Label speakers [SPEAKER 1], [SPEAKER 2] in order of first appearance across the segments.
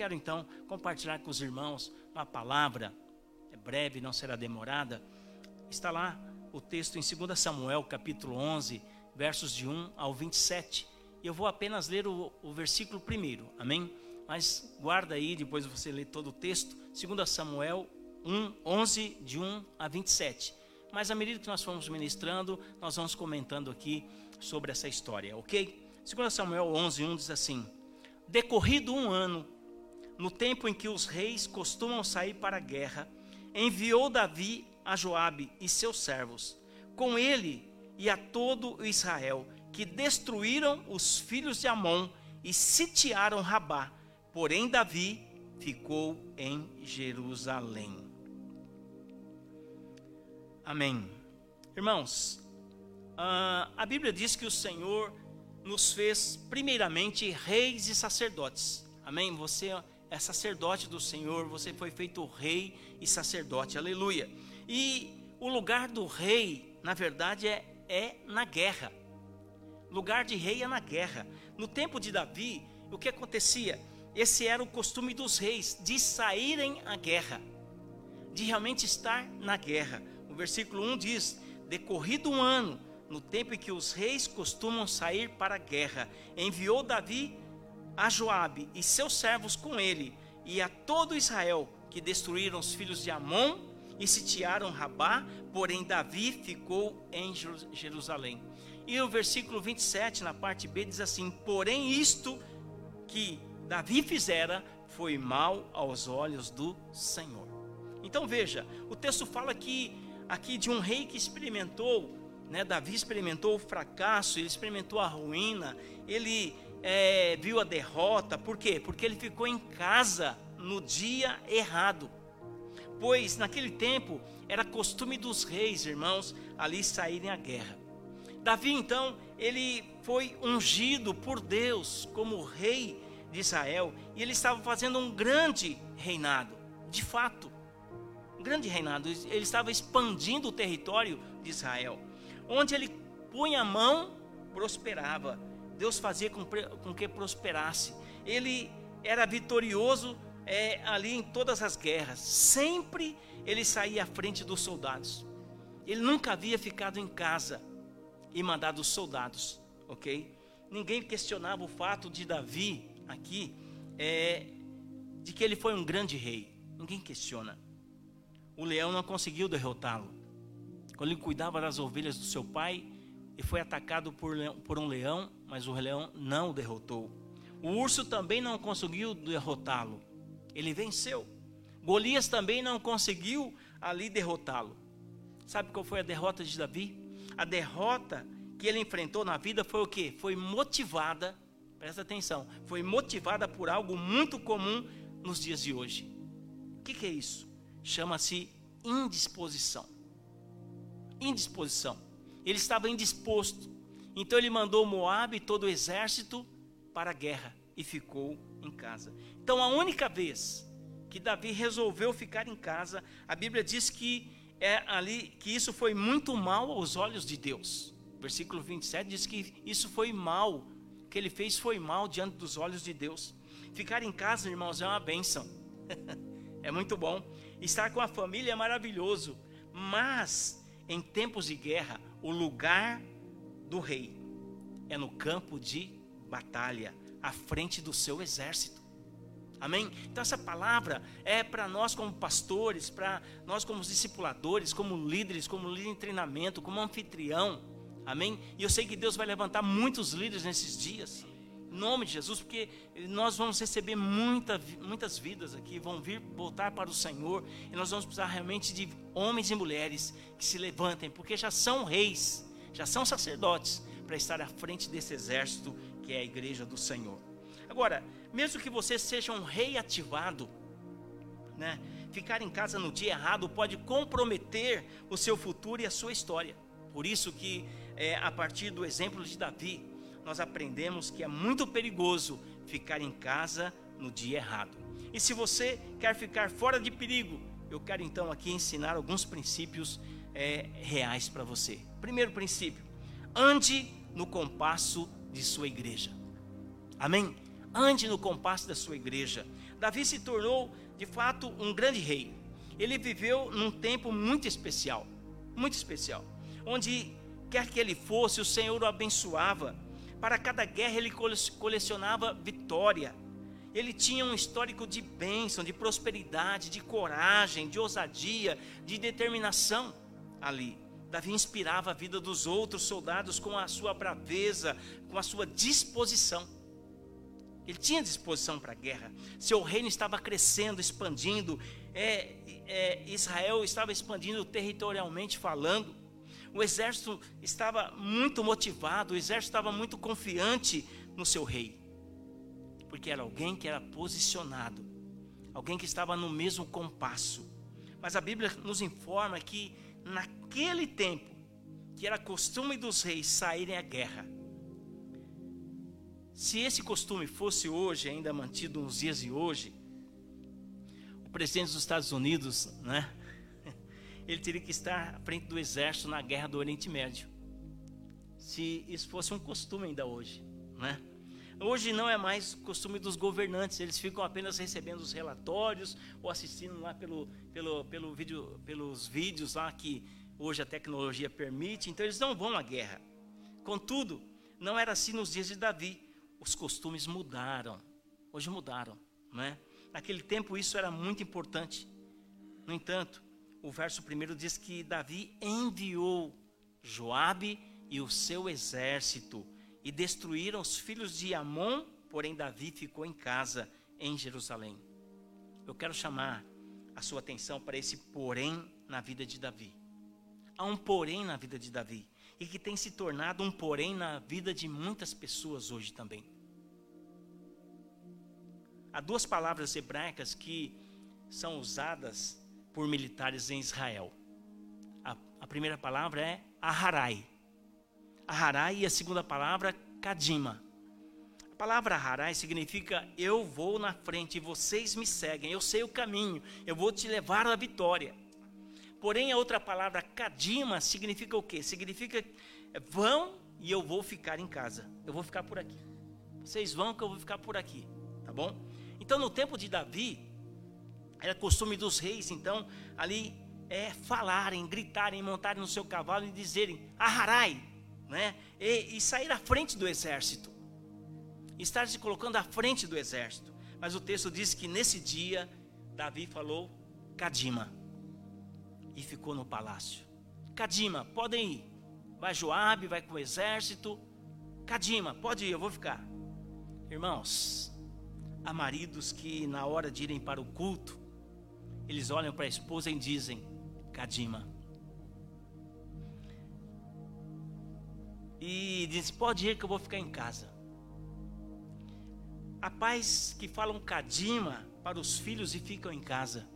[SPEAKER 1] quero então compartilhar com os irmãos uma palavra, é breve, não será demorada. Está lá o texto em 2 Samuel, capítulo 11, versos de 1 ao 27. E eu vou apenas ler o, o versículo primeiro, amém? Mas guarda aí, depois você lê todo o texto, 2 Samuel 1, 11, de 1 a 27. Mas à medida que nós formos ministrando, nós vamos comentando aqui sobre essa história, ok? 2 Samuel 11, 1 diz assim: Decorrido um ano, no tempo em que os reis costumam sair para a guerra, enviou Davi a Joabe e seus servos, com ele e a todo Israel, que destruíram os filhos de Amon e sitiaram Rabá. Porém Davi ficou em Jerusalém. Amém. Irmãos, a Bíblia diz que o Senhor nos fez primeiramente reis e sacerdotes. Amém? Você é sacerdote do Senhor, você foi feito rei e sacerdote. Aleluia. E o lugar do rei, na verdade, é, é na guerra. Lugar de rei é na guerra. No tempo de Davi, o que acontecia? Esse era o costume dos reis, de saírem à guerra, de realmente estar na guerra. O versículo 1 diz: Decorrido um ano, no tempo em que os reis costumam sair para a guerra, enviou Davi a Joabe e seus servos com ele, e a todo Israel, que destruíram os filhos de Amon e sitiaram Rabá, porém Davi ficou em Jerusalém. E o versículo 27, na parte B, diz assim: Porém, isto que Davi fizera foi mal aos olhos do Senhor. Então veja, o texto fala que aqui de um rei que experimentou né? Davi experimentou o fracasso, ele experimentou a ruína, ele é, viu a derrota, por quê? Porque ele ficou em casa no dia errado. Pois naquele tempo era costume dos reis, irmãos, ali saírem à guerra. Davi então, ele foi ungido por Deus como rei de Israel e ele estava fazendo um grande reinado, de fato, um grande reinado. Ele estava expandindo o território de Israel. Onde ele punha a mão, prosperava. Deus fazia com, com que prosperasse. Ele era vitorioso é, ali em todas as guerras. Sempre ele saía à frente dos soldados. Ele nunca havia ficado em casa e mandado os soldados, ok? Ninguém questionava o fato de Davi aqui, é, de que ele foi um grande rei. Ninguém questiona. O leão não conseguiu derrotá-lo. Quando ele cuidava das ovelhas do seu pai, ele foi atacado por, por um leão, mas o leão não o derrotou. O urso também não conseguiu derrotá-lo. Ele venceu. Golias também não conseguiu ali derrotá-lo. Sabe qual foi a derrota de Davi? A derrota que ele enfrentou na vida foi o que? Foi motivada, presta atenção, foi motivada por algo muito comum nos dias de hoje. O que, que é isso? Chama-se indisposição indisposição. Ele estava indisposto. Então ele mandou Moabe e todo o exército para a guerra e ficou em casa. Então a única vez que Davi resolveu ficar em casa, a Bíblia diz que é ali que isso foi muito mal aos olhos de Deus. Versículo 27 diz que isso foi mal, o que ele fez foi mal diante dos olhos de Deus. Ficar em casa, irmãos, é uma bênção. é muito bom. Estar com a família é maravilhoso, mas em tempos de guerra, o lugar do rei é no campo de batalha, à frente do seu exército. Amém? Então essa palavra é para nós como pastores, para nós como discipuladores, como líderes, como líder em treinamento, como anfitrião. Amém? E eu sei que Deus vai levantar muitos líderes nesses dias nome de Jesus, porque nós vamos receber muita, muitas vidas aqui, vão vir voltar para o Senhor, e nós vamos precisar realmente de homens e mulheres que se levantem, porque já são reis, já são sacerdotes, para estar à frente desse exército que é a igreja do Senhor. Agora, mesmo que você seja um rei ativado, né, ficar em casa no dia errado pode comprometer o seu futuro e a sua história. Por isso que, é, a partir do exemplo de Davi, nós aprendemos que é muito perigoso ficar em casa no dia errado. E se você quer ficar fora de perigo, eu quero então aqui ensinar alguns princípios é, reais para você. Primeiro princípio: ande no compasso de sua igreja. Amém? Ande no compasso da sua igreja. Davi se tornou, de fato, um grande rei. Ele viveu num tempo muito especial, muito especial, onde quer que ele fosse, o Senhor o abençoava. Para cada guerra ele colecionava vitória. Ele tinha um histórico de bênção, de prosperidade, de coragem, de ousadia, de determinação ali. Davi inspirava a vida dos outros soldados com a sua braveza, com a sua disposição. Ele tinha disposição para a guerra. Seu reino estava crescendo, expandindo. É, é, Israel estava expandindo territorialmente falando. O exército estava muito motivado, o exército estava muito confiante no seu rei. Porque era alguém que era posicionado, alguém que estava no mesmo compasso. Mas a Bíblia nos informa que naquele tempo, que era costume dos reis saírem à guerra, se esse costume fosse hoje, ainda mantido nos dias de hoje, o presidente dos Estados Unidos, né, ele teria que estar à frente do exército na guerra do Oriente Médio. Se isso fosse um costume ainda hoje, né? Hoje não é mais costume dos governantes, eles ficam apenas recebendo os relatórios ou assistindo lá pelo, pelo, pelo vídeo, pelos vídeos lá que hoje a tecnologia permite, então eles não vão à guerra. Contudo, não era assim nos dias de Davi os costumes mudaram. Hoje mudaram, não é? Naquele tempo isso era muito importante. No entanto, o verso primeiro diz que Davi enviou Joabe e o seu exército e destruíram os filhos de Amon, porém Davi ficou em casa em Jerusalém. Eu quero chamar a sua atenção para esse porém na vida de Davi. Há um porém na vida de Davi e que tem se tornado um porém na vida de muitas pessoas hoje também. Há duas palavras hebraicas que são usadas por militares em Israel. A, a primeira palavra é Aharai. Aharai e a segunda palavra Kadima. A palavra Aharai significa eu vou na frente e vocês me seguem, eu sei o caminho, eu vou te levar à vitória. Porém, a outra palavra, kadima, significa o quê? Significa vão e eu vou ficar em casa. Eu vou ficar por aqui. Vocês vão que eu vou ficar por aqui, tá bom? Então, no tempo de Davi, era costume dos reis, então, ali é falarem, gritarem, montarem no seu cavalo e dizerem Aharai, né? E, e sair à frente do exército. Estar se colocando à frente do exército. Mas o texto diz que nesse dia Davi falou Kadima e ficou no palácio. Cadima, podem ir. Vai Joabe, vai com o exército. Cadima, pode ir, eu vou ficar. Irmãos, há maridos que na hora de irem para o culto, eles olham para a esposa e dizem: Cadima. E dizem: Pode ir que eu vou ficar em casa. Há pais que falam Cadima para os filhos e ficam em casa.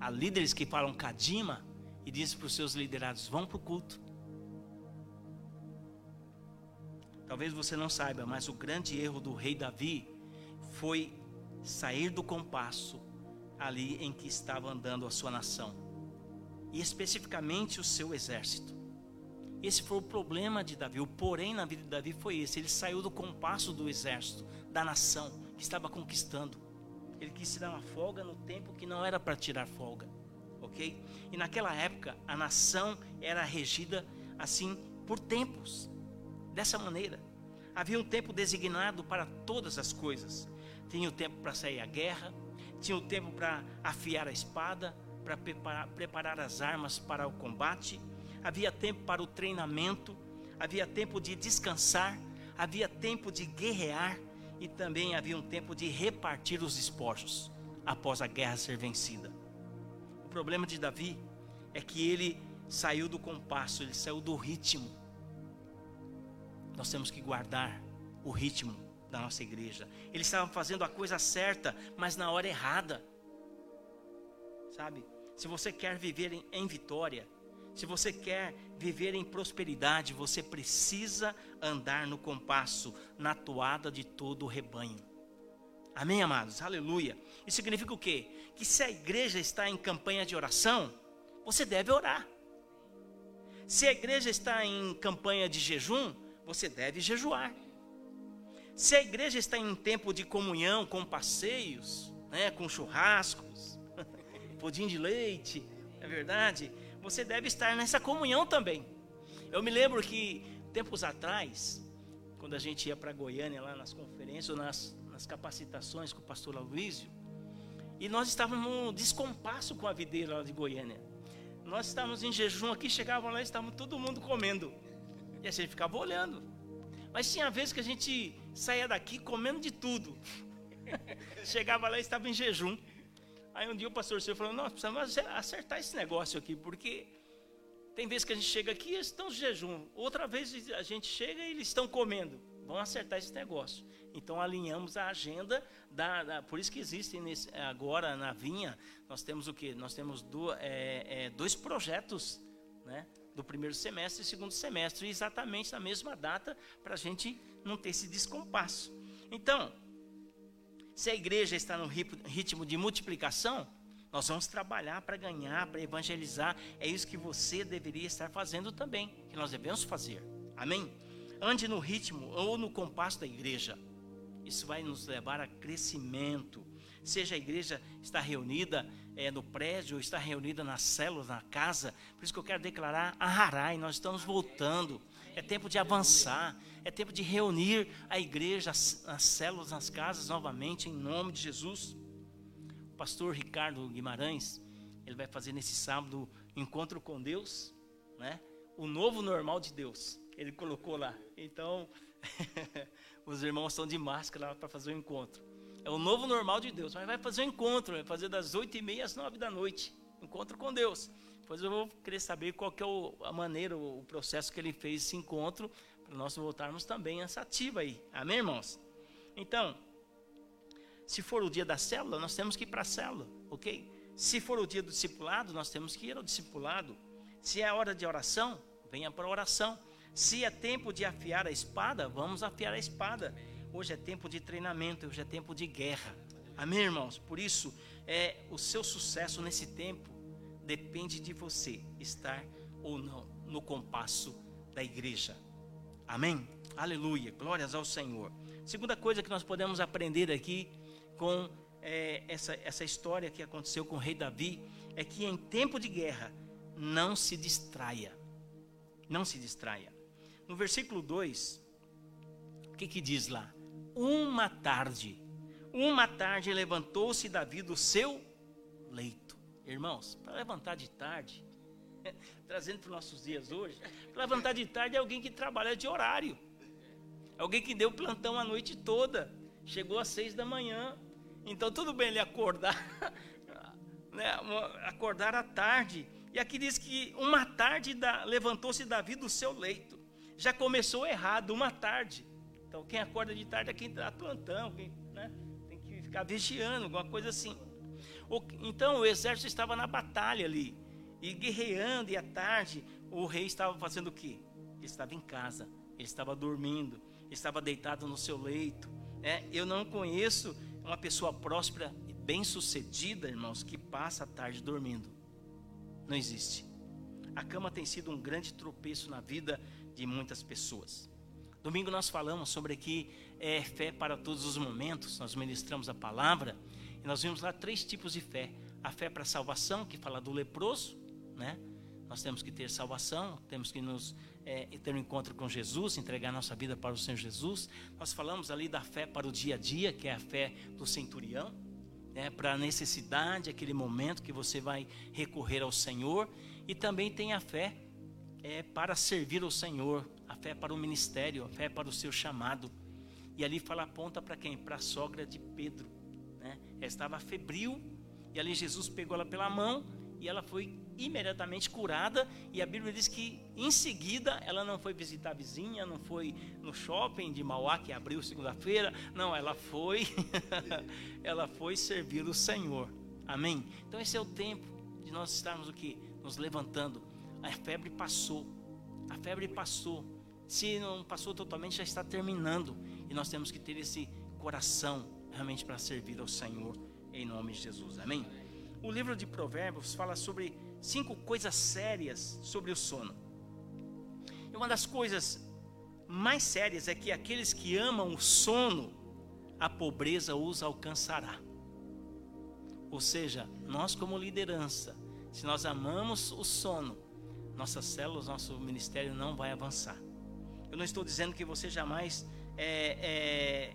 [SPEAKER 1] Há líderes que falam Kadima e dizem para os seus liderados: vão para o culto. Talvez você não saiba, mas o grande erro do rei Davi foi sair do compasso ali em que estava andando a sua nação, e especificamente o seu exército. Esse foi o problema de Davi. O porém na vida de Davi foi esse: ele saiu do compasso do exército, da nação que estava conquistando. Ele quis tirar uma folga no tempo que não era para tirar folga, ok? E naquela época a nação era regida assim por tempos, dessa maneira. Havia um tempo designado para todas as coisas. Tinha o tempo para sair à guerra, tinha o tempo para afiar a espada, para preparar, preparar as armas para o combate, havia tempo para o treinamento, havia tempo de descansar, havia tempo de guerrear e também havia um tempo de repartir os despojos após a guerra ser vencida. O problema de Davi é que ele saiu do compasso, ele saiu do ritmo. Nós temos que guardar o ritmo da nossa igreja. Eles estavam fazendo a coisa certa, mas na hora errada. Sabe? Se você quer viver em, em vitória, se você quer viver em prosperidade, você precisa andar no compasso, na toada de todo o rebanho. Amém, amados? Aleluia. Isso significa o quê? Que se a igreja está em campanha de oração, você deve orar. Se a igreja está em campanha de jejum, você deve jejuar. Se a igreja está em tempo de comunhão, com passeios, né, com churrascos, pudim de leite, é verdade, você deve estar nessa comunhão também. Eu me lembro que tempos atrás, quando a gente ia para Goiânia lá nas conferências, ou nas, nas capacitações com o pastor Aloysio, e nós estávamos num descompasso com a videira lá de Goiânia. Nós estávamos em jejum aqui, chegavam lá e estavam todo mundo comendo. E a gente ficava olhando. Mas tinha vezes que a gente saía daqui comendo de tudo. Chegava lá e estava em jejum. Aí um dia o pastor Seu falou: Nós precisamos acertar esse negócio aqui, porque tem vezes que a gente chega aqui e eles estão em jejum. Outra vez a gente chega e eles estão comendo. Vamos acertar esse negócio. Então alinhamos a agenda da, da por isso que existem nesse, agora na vinha nós temos o que? Nós temos do, é, é, dois projetos, né? Do primeiro semestre e segundo semestre, exatamente na mesma data para a gente não ter esse descompasso. Então, se a igreja está no ritmo de multiplicação, nós vamos trabalhar para ganhar, para evangelizar. É isso que você deveria estar fazendo também, que nós devemos fazer. Amém? Ande no ritmo ou no compasso da igreja. Isso vai nos levar a crescimento. Seja a igreja está reunida é, no prédio, ou está reunida nas células, na casa. Por isso que eu quero declarar a nós estamos voltando. É tempo de avançar. É tempo de reunir a igreja, as, as células, nas casas novamente, em nome de Jesus pastor Ricardo Guimarães, ele vai fazer nesse sábado encontro com Deus, né? O novo normal de Deus. Ele colocou lá. Então, os irmãos estão de máscara para fazer o encontro. É o novo normal de Deus. Mas vai fazer o encontro, vai fazer das oito e meia às nove da noite. Encontro com Deus. Depois eu vou querer saber qual que é o, a maneira, o processo que ele fez esse encontro, para nós voltarmos também essa ativa aí. Amém, irmãos? Então, se for o dia da célula, nós temos que ir para a célula, ok? Se for o dia do discipulado, nós temos que ir ao discipulado. Se é a hora de oração, venha para a oração. Se é tempo de afiar a espada, vamos afiar a espada. Hoje é tempo de treinamento, hoje é tempo de guerra. Amém, irmãos? Por isso, é o seu sucesso nesse tempo depende de você estar ou não no compasso da igreja. Amém? Aleluia. Glórias ao Senhor. Segunda coisa que nós podemos aprender aqui com é, essa, essa história que aconteceu com o rei Davi é que em tempo de guerra não se distraia. Não se distraia. No versículo 2, o que, que diz lá? Uma tarde, uma tarde levantou-se Davi do seu leito. Irmãos, para levantar de tarde, trazendo para os nossos dias hoje, para levantar de tarde é alguém que trabalha de horário. Alguém que deu plantão a noite toda. Chegou às seis da manhã, então tudo bem ele acordar, né, acordar à tarde. E aqui diz que uma tarde levantou-se Davi do seu leito. Já começou errado, uma tarde. Então quem acorda de tarde é quem está plantão, quem né, tem que ficar vigiando, alguma coisa assim. Então o exército estava na batalha ali, e guerreando, e à tarde o rei estava fazendo o quê? Ele estava em casa, ele estava dormindo, ele estava deitado no seu leito. É, eu não conheço uma pessoa próspera e bem-sucedida, irmãos, que passa a tarde dormindo. Não existe. A cama tem sido um grande tropeço na vida de muitas pessoas. Domingo nós falamos sobre que é fé para todos os momentos. Nós ministramos a palavra e nós vimos lá três tipos de fé: a fé para salvação, que fala do leproso, né? Nós temos que ter salvação, temos que nos é, ter um encontro com Jesus, entregar nossa vida para o Senhor Jesus. Nós falamos ali da fé para o dia a dia, que é a fé do centurião, né, para a necessidade, aquele momento que você vai recorrer ao Senhor. E também tem a fé é, para servir ao Senhor, a fé para o ministério, a fé para o seu chamado. E ali fala aponta para quem? Para a sogra de Pedro. Ela estava febril, e ali Jesus pegou ela pela mão e ela foi imediatamente curada. E a Bíblia diz que em seguida ela não foi visitar a vizinha, não foi no shopping de Mauá que abriu segunda-feira. Não, ela foi, ela foi servir o Senhor. Amém? Então esse é o tempo de nós estarmos o que? Nos levantando. A febre passou. A febre passou. Se não passou totalmente, já está terminando. E nós temos que ter esse coração realmente para servir ao Senhor em nome de Jesus. Amém? o livro de Provérbios fala sobre cinco coisas sérias sobre o sono. E uma das coisas mais sérias é que aqueles que amam o sono, a pobreza os alcançará. Ou seja, nós como liderança, se nós amamos o sono, nossas células, nosso ministério não vai avançar. Eu não estou dizendo que você jamais é, é,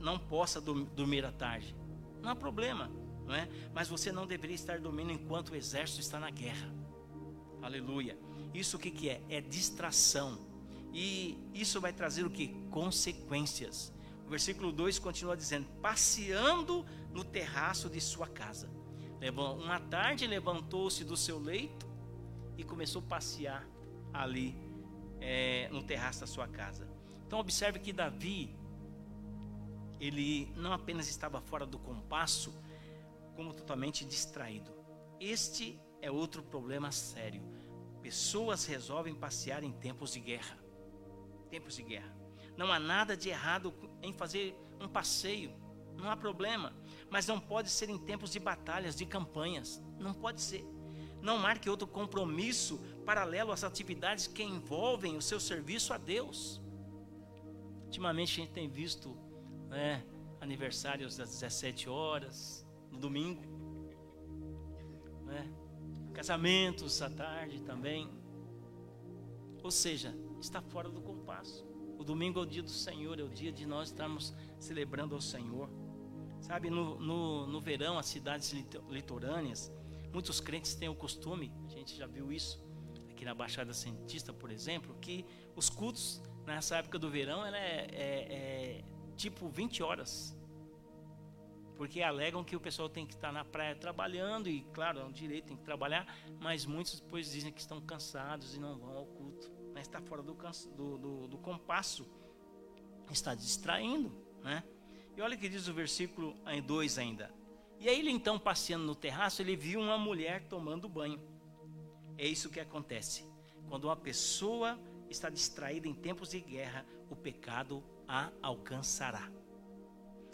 [SPEAKER 1] não possa dormir à tarde. Não há problema, não é? Mas você não deveria estar dormindo enquanto o exército está na guerra. Aleluia. Isso o que, que é? É distração. E isso vai trazer o que? Consequências. O versículo 2 continua dizendo: passeando no terraço de sua casa. Uma tarde levantou-se do seu leito e começou a passear ali é, no terraço da sua casa. Então observe que Davi ele não apenas estava fora do compasso, como totalmente distraído. Este é outro problema sério. Pessoas resolvem passear em tempos de guerra. Tempos de guerra. Não há nada de errado em fazer um passeio. Não há problema. Mas não pode ser em tempos de batalhas, de campanhas. Não pode ser. Não marque outro compromisso paralelo às atividades que envolvem o seu serviço a Deus. Ultimamente a gente tem visto né, aniversários das 17 horas, no domingo. Né, casamentos à tarde também. Ou seja, está fora do compasso. O domingo é o dia do Senhor, é o dia de nós estarmos celebrando ao Senhor. Sabe, no, no, no verão, as cidades litorâneas, muitos crentes têm o costume, a gente já viu isso aqui na Baixada Santista, por exemplo, que os cultos nessa época do verão é, é, é tipo 20 horas. Porque alegam que o pessoal tem que estar na praia trabalhando, e claro, é um direito, tem que trabalhar, mas muitos depois dizem que estão cansados e não vão ao culto. Mas está fora do, do, do, do compasso, está distraindo, né? E olha o que diz o versículo 2 ainda. E aí ele então, passeando no terraço, ele viu uma mulher tomando banho. É isso que acontece. Quando uma pessoa está distraída em tempos de guerra, o pecado a alcançará.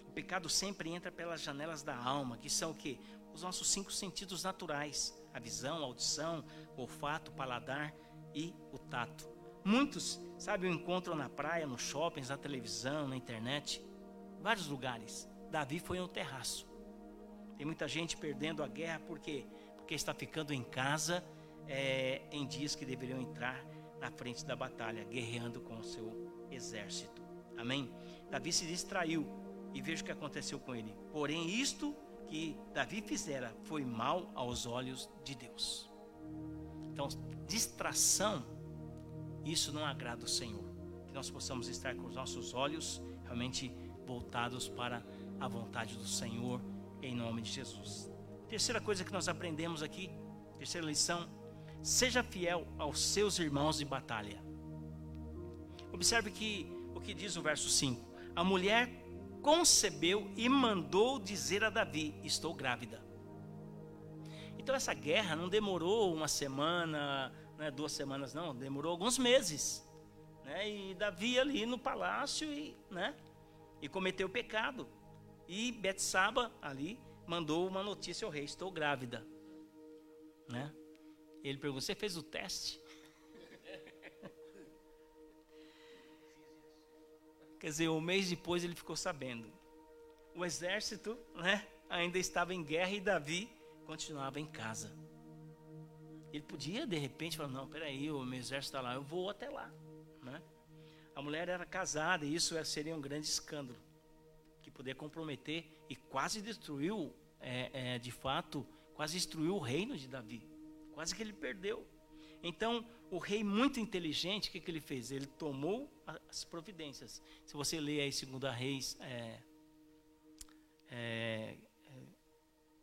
[SPEAKER 1] O pecado sempre entra pelas janelas da alma, que são o que? Os nossos cinco sentidos naturais: a visão, a audição, o olfato, o paladar e o tato. Muitos, sabe, o encontram na praia, nos shoppings, na televisão, na internet, vários lugares. Davi foi no terraço. Tem muita gente perdendo a guerra porque porque está ficando em casa é, em dias que deveriam entrar na frente da batalha, guerreando com o seu exército. Amém? Davi se distraiu e veja o que aconteceu com ele. Porém, isto que Davi fizera foi mal aos olhos de Deus. Então, distração, isso não agrada o Senhor. Que nós possamos estar com os nossos olhos realmente voltados para a vontade do Senhor, em nome de Jesus. Terceira coisa que nós aprendemos aqui, terceira lição, seja fiel aos seus irmãos de batalha. Observe que o que diz o verso 5: A mulher concebeu e mandou dizer a Davi: Estou grávida. Então essa guerra não demorou uma semana, né, duas semanas, não, demorou alguns meses. Né, e Davi ali no palácio e, né, e cometeu pecado. E Betsaba ali mandou uma notícia ao rei: Estou grávida. Né? Ele perguntou: Você fez o teste? Quer dizer, um mês depois ele ficou sabendo. O exército né, ainda estava em guerra e Davi continuava em casa. Ele podia, de repente, falar: Não, peraí, o meu exército está lá, eu vou até lá. Né? A mulher era casada e isso seria um grande escândalo que poderia comprometer e quase destruiu, é, é, de fato, quase destruiu o reino de Davi. Quase que ele perdeu. Então, o rei muito inteligente, o que, que ele fez? Ele tomou as providências. Se você ler aí 2 Reis, é, é,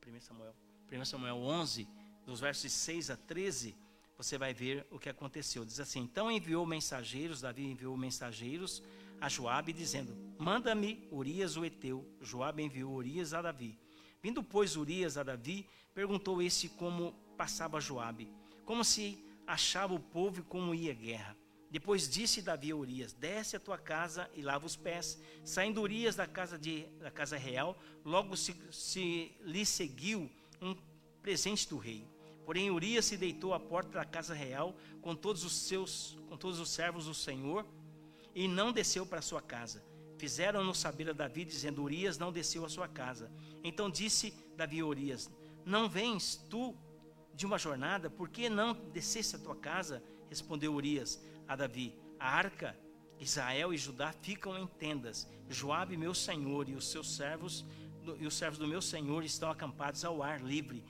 [SPEAKER 1] é, 1 Samuel, 1 Samuel 11, dos versos 6 a 13, você vai ver o que aconteceu. Diz assim: Então enviou mensageiros, Davi enviou mensageiros a Joabe, dizendo: Manda-me Urias o Eteu. Joabe enviou Urias a Davi. Vindo, pois, Urias a Davi, perguntou esse como passava Joabe, como se achava o povo e como ia a guerra. Depois disse Davi a Urias: Desce a tua casa e lava os pés. Saindo Urias da casa, de, da casa real, logo se, se lhe seguiu um presente do rei. Porém Urias se deitou à porta da casa real com todos os seus, com todos os servos do Senhor, e não desceu para sua casa. Fizeram-no saber a Davi, dizendo: Urias não desceu à sua casa. Então disse Davi a Urias: Não vens tu de uma jornada, por que não descesse à tua casa? Respondeu Urias a Davi: A arca, Israel e Judá ficam em tendas. Joabe, meu senhor, e os seus servos e os servos do meu senhor estão acampados ao ar livre.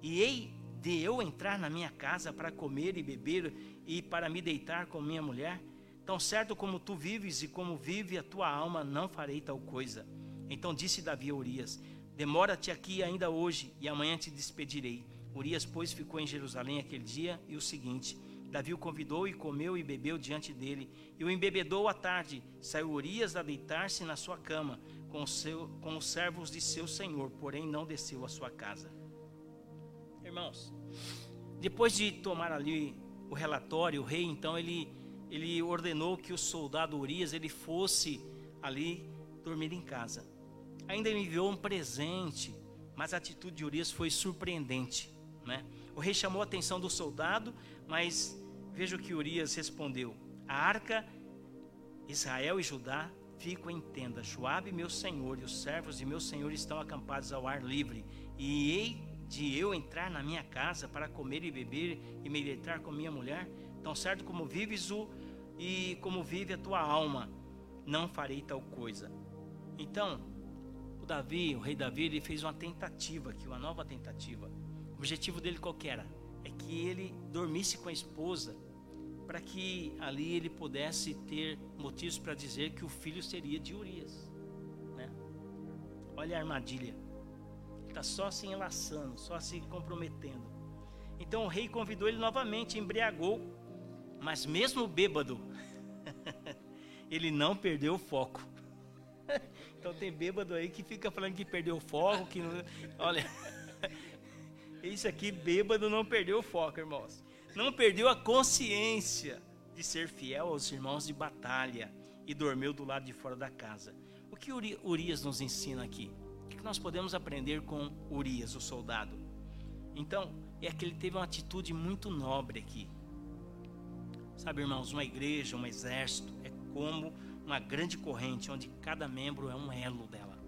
[SPEAKER 1] E hei de eu entrar na minha casa para comer e beber e para me deitar com minha mulher? Tão certo como tu vives e como vive a tua alma, não farei tal coisa. Então disse Davi a Urias: Demora-te aqui ainda hoje, e amanhã te despedirei. Urias, pois, ficou em Jerusalém aquele dia e o seguinte. Davi o convidou e comeu e bebeu diante dele, e o embebedou à tarde. Saiu Urias a deitar-se na sua cama, com, seu, com os servos de seu senhor, porém não desceu à sua casa. Irmãos, depois de tomar ali o relatório, o rei então ele ele ordenou que o soldado Urias ele fosse ali dormir em casa. Ainda enviou um presente, mas a atitude de Urias foi surpreendente, né? O rei chamou a atenção do soldado, mas veja o que Urias respondeu: A arca Israel e Judá ficam em tenda. Joabe, meu senhor, e os servos de meu senhor estão acampados ao ar livre. E hei de eu entrar na minha casa para comer e beber e me deitar com minha mulher? Tão certo como vives o e como vive a tua alma, não farei tal coisa. Então, o Davi, o rei Davi, ele fez uma tentativa aqui, uma nova tentativa. Objetivo dele qual era? É que ele dormisse com a esposa, para que ali ele pudesse ter motivos para dizer que o filho seria de Urias. Né? Olha a armadilha. Está só se enlaçando, só se comprometendo. Então o rei convidou ele novamente, embriagou, mas mesmo bêbado, ele não perdeu o foco. Então tem bêbado aí que fica falando que perdeu o foco, que não... olha, isso aqui bêbado não perdeu o foco, irmãos. Não perdeu a consciência de ser fiel aos irmãos de batalha e dormiu do lado de fora da casa. O que Urias nos ensina aqui? O que nós podemos aprender com Urias, o soldado? Então, é que ele teve uma atitude muito nobre aqui. Sabe, irmãos, uma igreja, um exército é como uma grande corrente onde cada membro é um elo dela.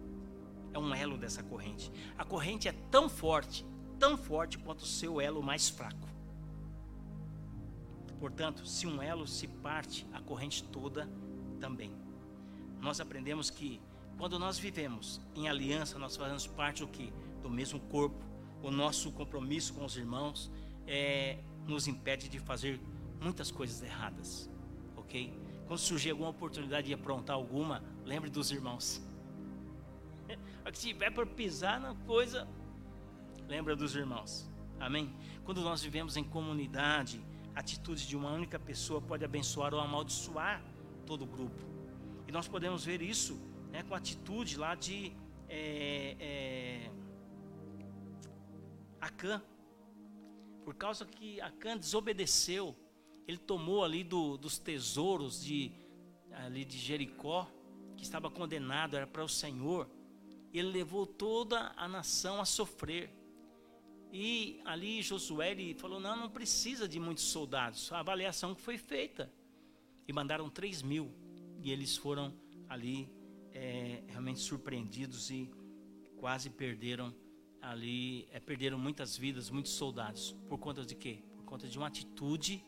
[SPEAKER 1] É um elo dessa corrente. A corrente é tão forte, tão forte quanto o seu elo mais fraco. Portanto, se um elo se parte, a corrente toda também. Nós aprendemos que quando nós vivemos em aliança, nós fazemos parte do que? Do mesmo corpo. O nosso compromisso com os irmãos é, nos impede de fazer muitas coisas erradas, ok? Quando surgir alguma oportunidade de aprontar alguma, lembre dos irmãos. Se tiver para pisar na coisa, lembra dos irmãos. Amém? Quando nós vivemos em comunidade, a atitude de uma única pessoa pode abençoar ou amaldiçoar todo o grupo. E nós podemos ver isso né, com a atitude lá de é, é, Acã. Por causa que Acã desobedeceu ele tomou ali do, dos tesouros de, ali de Jericó, que estava condenado, era para o Senhor. Ele levou toda a nação a sofrer. E ali Josué ele falou: não, não precisa de muitos soldados. A avaliação que foi feita. E mandaram 3 mil. E eles foram ali é, realmente surpreendidos e quase perderam ali, é, perderam muitas vidas, muitos soldados. Por conta de quê? Por conta de uma atitude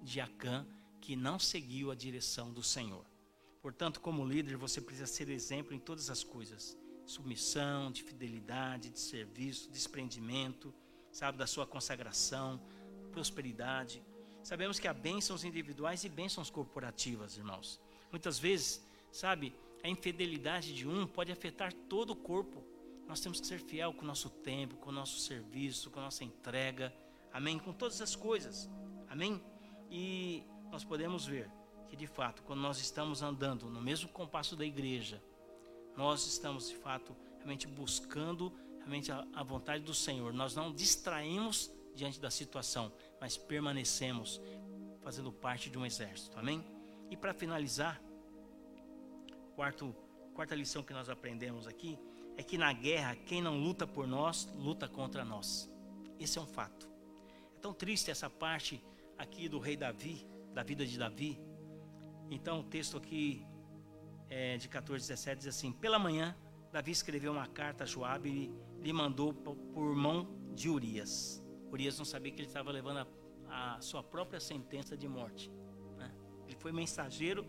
[SPEAKER 1] de Acã que não seguiu a direção do Senhor. Portanto, como líder, você precisa ser exemplo em todas as coisas: submissão, de fidelidade, de serviço, desprendimento, sabe, da sua consagração, prosperidade. Sabemos que há bênçãos individuais e bênçãos corporativas, irmãos. Muitas vezes, sabe, a infidelidade de um pode afetar todo o corpo. Nós temos que ser fiel com o nosso tempo, com o nosso serviço, com a nossa entrega. Amém? Com todas as coisas. Amém? E nós podemos ver que de fato, quando nós estamos andando no mesmo compasso da igreja, nós estamos de fato realmente buscando realmente a, a vontade do Senhor. Nós não distraímos diante da situação, mas permanecemos fazendo parte de um exército. Amém? E para finalizar, quarto, quarta lição que nós aprendemos aqui é que na guerra quem não luta por nós luta contra nós. Esse é um fato. É tão triste essa parte aqui do rei Davi, da vida de Davi, Então o texto aqui é, de 14, 17 diz assim: Pela manhã, Davi escreveu uma carta a Joabe lhe mandou por mão de Urias. Urias não sabia que ele estava levando a, a sua própria sentença de morte. Né? Ele foi mensageiro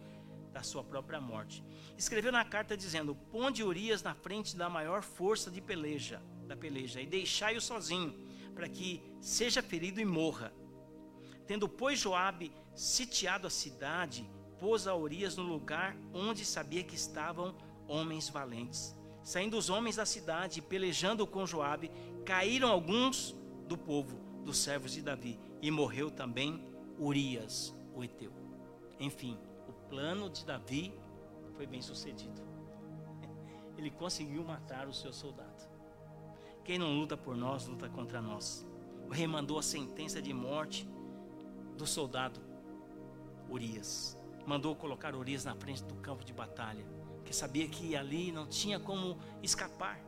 [SPEAKER 1] da sua própria morte. Escreveu na carta dizendo: Ponde Urias na frente da maior força de peleja, da peleja, e deixai-o sozinho, para que seja ferido e morra. Tendo, pois, Joabe sitiado a cidade, pôs a Urias no lugar onde sabia que estavam homens valentes. Saindo os homens da cidade, pelejando com Joabe, caíram alguns do povo, dos servos de Davi, e morreu também Urias, o Eteu. Enfim, o plano de Davi foi bem sucedido. Ele conseguiu matar o seu soldado. Quem não luta por nós, luta contra nós. O rei mandou a sentença de morte do soldado Urias. Mandou colocar Urias na frente do campo de batalha, porque sabia que ali não tinha como escapar.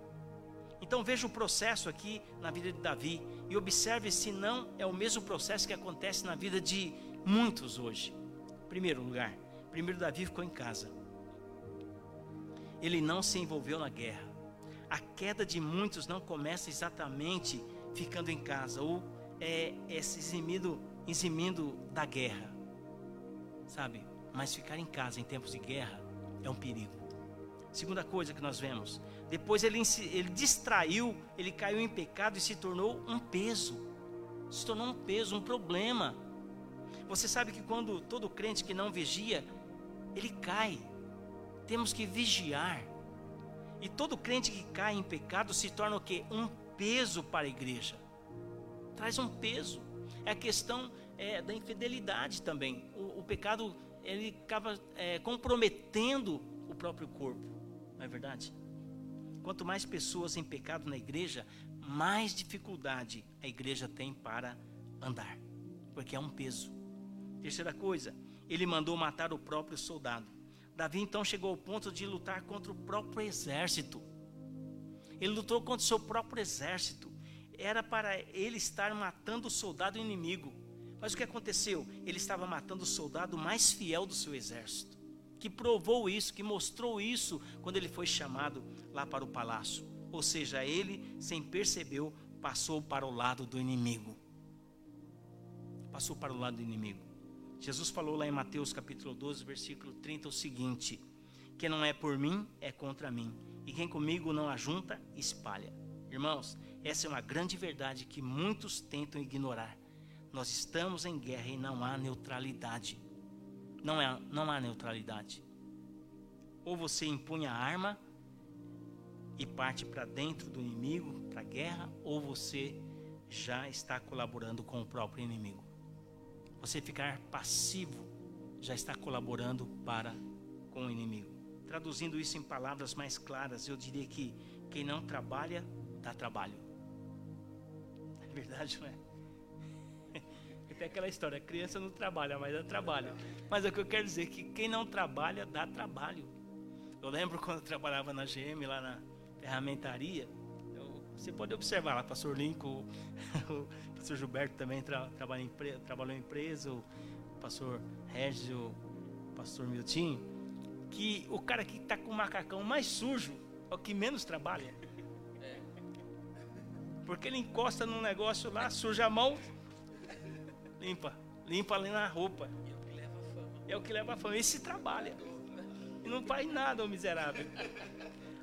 [SPEAKER 1] Então veja o processo aqui na vida de Davi e observe se não é o mesmo processo que acontece na vida de muitos hoje. Primeiro lugar, primeiro Davi ficou em casa. Ele não se envolveu na guerra. A queda de muitos não começa exatamente ficando em casa ou é, é se eximindo da guerra sabe? Mas ficar em casa em tempos de guerra é um perigo. Segunda coisa que nós vemos, depois ele, ele distraiu, ele caiu em pecado e se tornou um peso. Se tornou um peso, um problema. Você sabe que quando todo crente que não vigia, ele cai. Temos que vigiar. E todo crente que cai em pecado se torna o quê? Um peso para a igreja. Traz um peso. É a questão é, da infidelidade também. O, o pecado ele acaba é, comprometendo o próprio corpo, não é verdade? Quanto mais pessoas em pecado na igreja, mais dificuldade a igreja tem para andar, porque é um peso. Terceira coisa, ele mandou matar o próprio soldado. Davi então chegou ao ponto de lutar contra o próprio exército. Ele lutou contra o seu próprio exército. Era para ele estar matando o soldado inimigo. Mas o que aconteceu? Ele estava matando o soldado mais fiel do seu exército, que provou isso, que mostrou isso quando ele foi chamado lá para o palácio. Ou seja, ele, sem perceber, passou para o lado do inimigo. Passou para o lado do inimigo. Jesus falou lá em Mateus capítulo 12, versículo 30 o seguinte: Quem não é por mim é contra mim, e quem comigo não ajunta, espalha. Irmãos, essa é uma grande verdade que muitos tentam ignorar nós estamos em guerra e não há neutralidade. Não, é, não há neutralidade. Ou você impunha a arma e parte para dentro do inimigo, para a guerra, ou você já está colaborando com o próprio inimigo. Você ficar passivo já está colaborando para com o inimigo. Traduzindo isso em palavras mais claras, eu diria que quem não trabalha, dá trabalho. É verdade, não é? Tem aquela história, criança não trabalha, mas dá trabalho. Mas é o que eu quero dizer é que quem não trabalha, dá trabalho. Eu lembro quando eu trabalhava na GM, lá na ferramentaria, eu, você pode observar lá, pastor Lincoln, o pastor Gilberto também tra, trabalha em, trabalhou em empresa, o pastor Regis, o pastor Milton, que o cara que está com o macacão mais sujo é o que menos trabalha. Porque ele encosta num negócio lá, suja a mão, Limpa. Limpa ali na roupa. É o que leva a fama. Esse trabalha. E não faz nada, o miserável.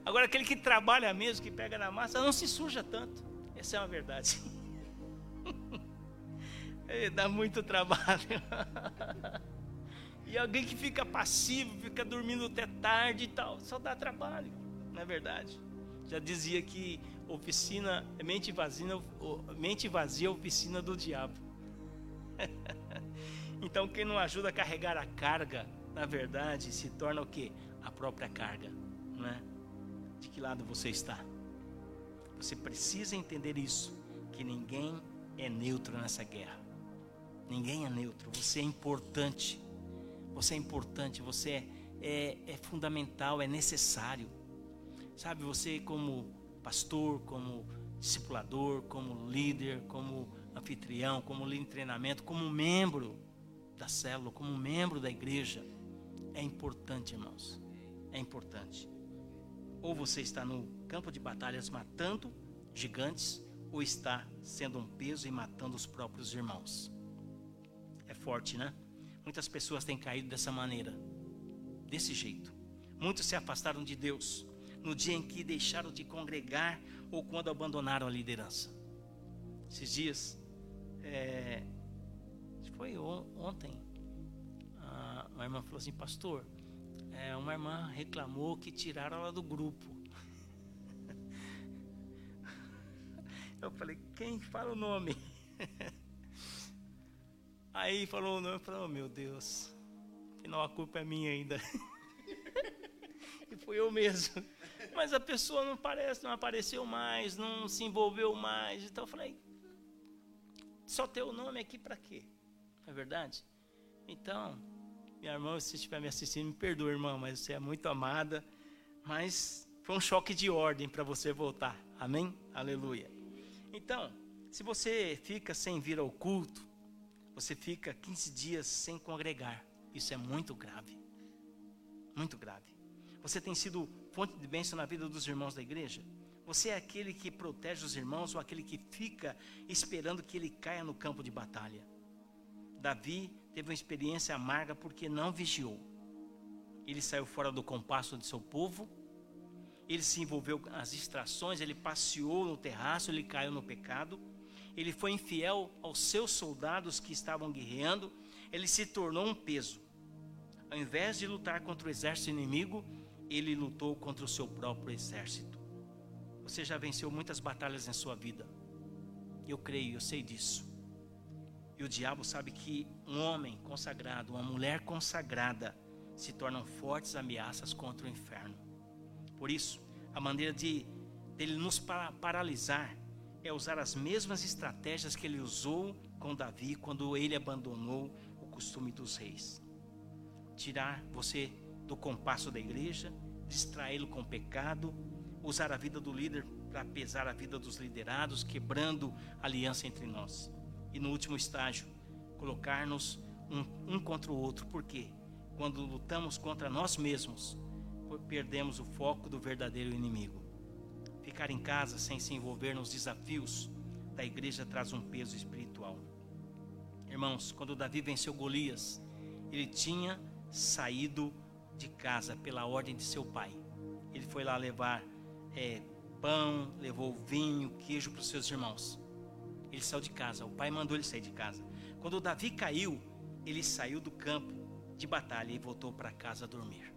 [SPEAKER 1] Agora, aquele que trabalha mesmo, que pega na massa, não se suja tanto. Essa é uma verdade. dá muito trabalho. e alguém que fica passivo, fica dormindo até tarde e tal, só dá trabalho. Não é verdade? Já dizia que oficina, mente vazia, mente vazia é oficina do diabo. então quem não ajuda a carregar a carga, na verdade, se torna o que? A própria carga, né? De que lado você está? Você precisa entender isso, que ninguém é neutro nessa guerra. Ninguém é neutro. Você é importante. Você é importante. Você é, é, é fundamental. É necessário. Sabe? Você como pastor, como discipulador, como líder, como anfitrião, como líder de treinamento, como membro da célula, como membro da igreja. É importante, irmãos. É importante. Ou você está no campo de batalhas matando gigantes, ou está sendo um peso e matando os próprios irmãos. É forte, né? Muitas pessoas têm caído dessa maneira, desse jeito. Muitos se afastaram de Deus no dia em que deixaram de congregar ou quando abandonaram a liderança. Esses dias, é, foi ontem, uma irmã falou assim, pastor, é, uma irmã reclamou que tiraram ela do grupo. Eu falei, quem fala o nome? Aí falou o nome, oh meu Deus, afinal a culpa é minha ainda. e fui eu mesmo. Mas a pessoa não parece, não apareceu mais, não se envolveu mais. Então eu falei, só ter o nome aqui para quê? Não é verdade? Então, minha irmã, se estiver me assistindo, me perdoa, irmã, mas você é muito amada. Mas foi um choque de ordem para você voltar. Amém? Aleluia. Então, se você fica sem vir ao culto, você fica 15 dias sem congregar. Isso é muito grave. Muito grave. Você tem sido fonte de bênção na vida dos irmãos da igreja? Você é aquele que protege os irmãos ou aquele que fica esperando que ele caia no campo de batalha? Davi teve uma experiência amarga porque não vigiou. Ele saiu fora do compasso de seu povo, ele se envolveu nas distrações, ele passeou no terraço, ele caiu no pecado, ele foi infiel aos seus soldados que estavam guerreando, ele se tornou um peso. Ao invés de lutar contra o exército inimigo, ele lutou contra o seu próprio exército. Você já venceu muitas batalhas na sua vida. Eu creio, eu sei disso. E o diabo sabe que um homem consagrado, uma mulher consagrada, se tornam fortes ameaças contra o inferno. Por isso, a maneira de dele nos paralisar é usar as mesmas estratégias que ele usou com Davi quando ele abandonou o costume dos reis. Tirar você do compasso da igreja, distraí-lo com pecado, usar a vida do líder para pesar a vida dos liderados, quebrando a aliança entre nós. E no último estágio, colocar-nos um, um contra o outro, porque quando lutamos contra nós mesmos, perdemos o foco do verdadeiro inimigo. Ficar em casa sem se envolver nos desafios da igreja traz um peso espiritual. Irmãos, quando Davi venceu Golias, ele tinha saído de casa pela ordem de seu pai. Ele foi lá levar é, pão, levou vinho, queijo para os seus irmãos. Ele saiu de casa, o pai mandou ele sair de casa. Quando Davi caiu, ele saiu do campo de batalha e voltou para casa dormir.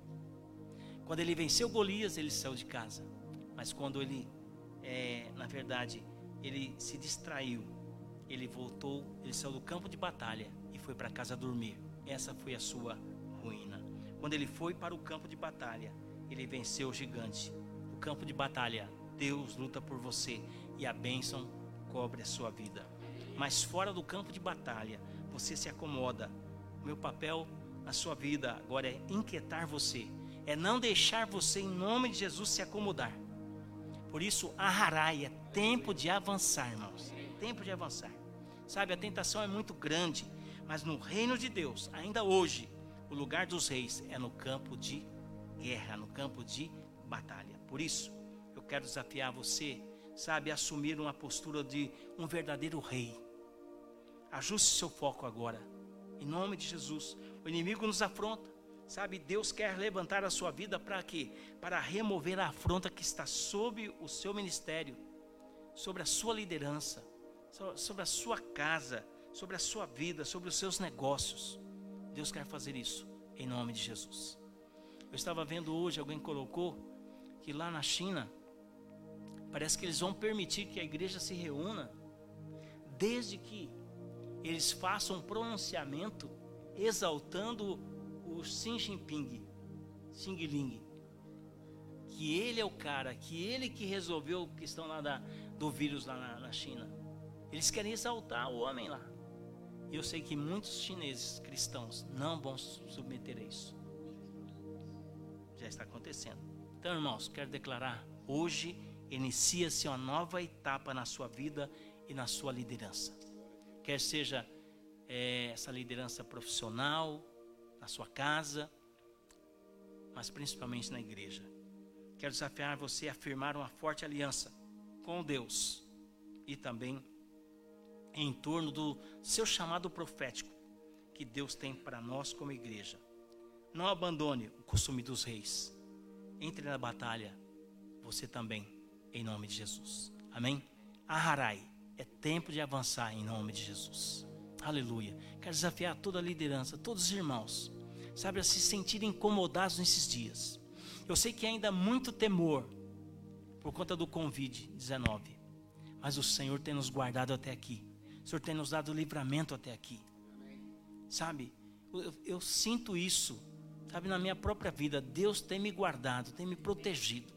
[SPEAKER 1] Quando ele venceu Golias, ele saiu de casa. Mas quando ele, é, na verdade, ele se distraiu, ele voltou, ele saiu do campo de batalha e foi para casa dormir. Essa foi a sua ruína. Quando ele foi para o campo de batalha, ele venceu o gigante. Campo de batalha, Deus luta por você e a bênção cobre a sua vida. Mas fora do campo de batalha, você se acomoda. Meu papel na sua vida agora é inquietar você, é não deixar você, em nome de Jesus, se acomodar. Por isso, aharai, é tempo de avançar, irmãos. É tempo de avançar. Sabe, a tentação é muito grande, mas no reino de Deus, ainda hoje, o lugar dos reis é no campo de guerra, no campo de batalha. Por isso, eu quero desafiar você sabe, assumir uma postura de um verdadeiro rei. Ajuste seu foco agora, em nome de Jesus. O inimigo nos afronta, sabe? Deus quer levantar a sua vida para quê? Para remover a afronta que está sobre o seu ministério, sobre a sua liderança, sobre a sua casa, sobre a sua vida, sobre os seus negócios. Deus quer fazer isso, em nome de Jesus. Eu estava vendo hoje, alguém colocou que lá na China, Parece que eles vão permitir que a igreja se reúna, desde que eles façam um pronunciamento exaltando o Xi Jinping, Xing Ling, que ele é o cara, que ele que resolveu a questão lá da, do vírus lá na, na China. Eles querem exaltar o homem lá. E eu sei que muitos chineses cristãos não vão submeter a isso. Já está acontecendo. Então, irmãos, quero declarar hoje inicia-se uma nova etapa na sua vida e na sua liderança. Quer seja é, essa liderança profissional, na sua casa, mas principalmente na igreja. Quero desafiar você a firmar uma forte aliança com Deus e também em torno do seu chamado profético que Deus tem para nós como igreja. Não abandone o costume dos reis. Entre na batalha, você também, em nome de Jesus. Amém? Aharai, é tempo de avançar em nome de Jesus. Aleluia. Quero desafiar toda a liderança, todos os irmãos, sabe, a se sentirem incomodados nesses dias. Eu sei que ainda há muito temor por conta do Covid-19, mas o Senhor tem nos guardado até aqui. O Senhor tem nos dado livramento até aqui. Sabe, eu, eu sinto isso, sabe, na minha própria vida. Deus tem me guardado, tem me protegido.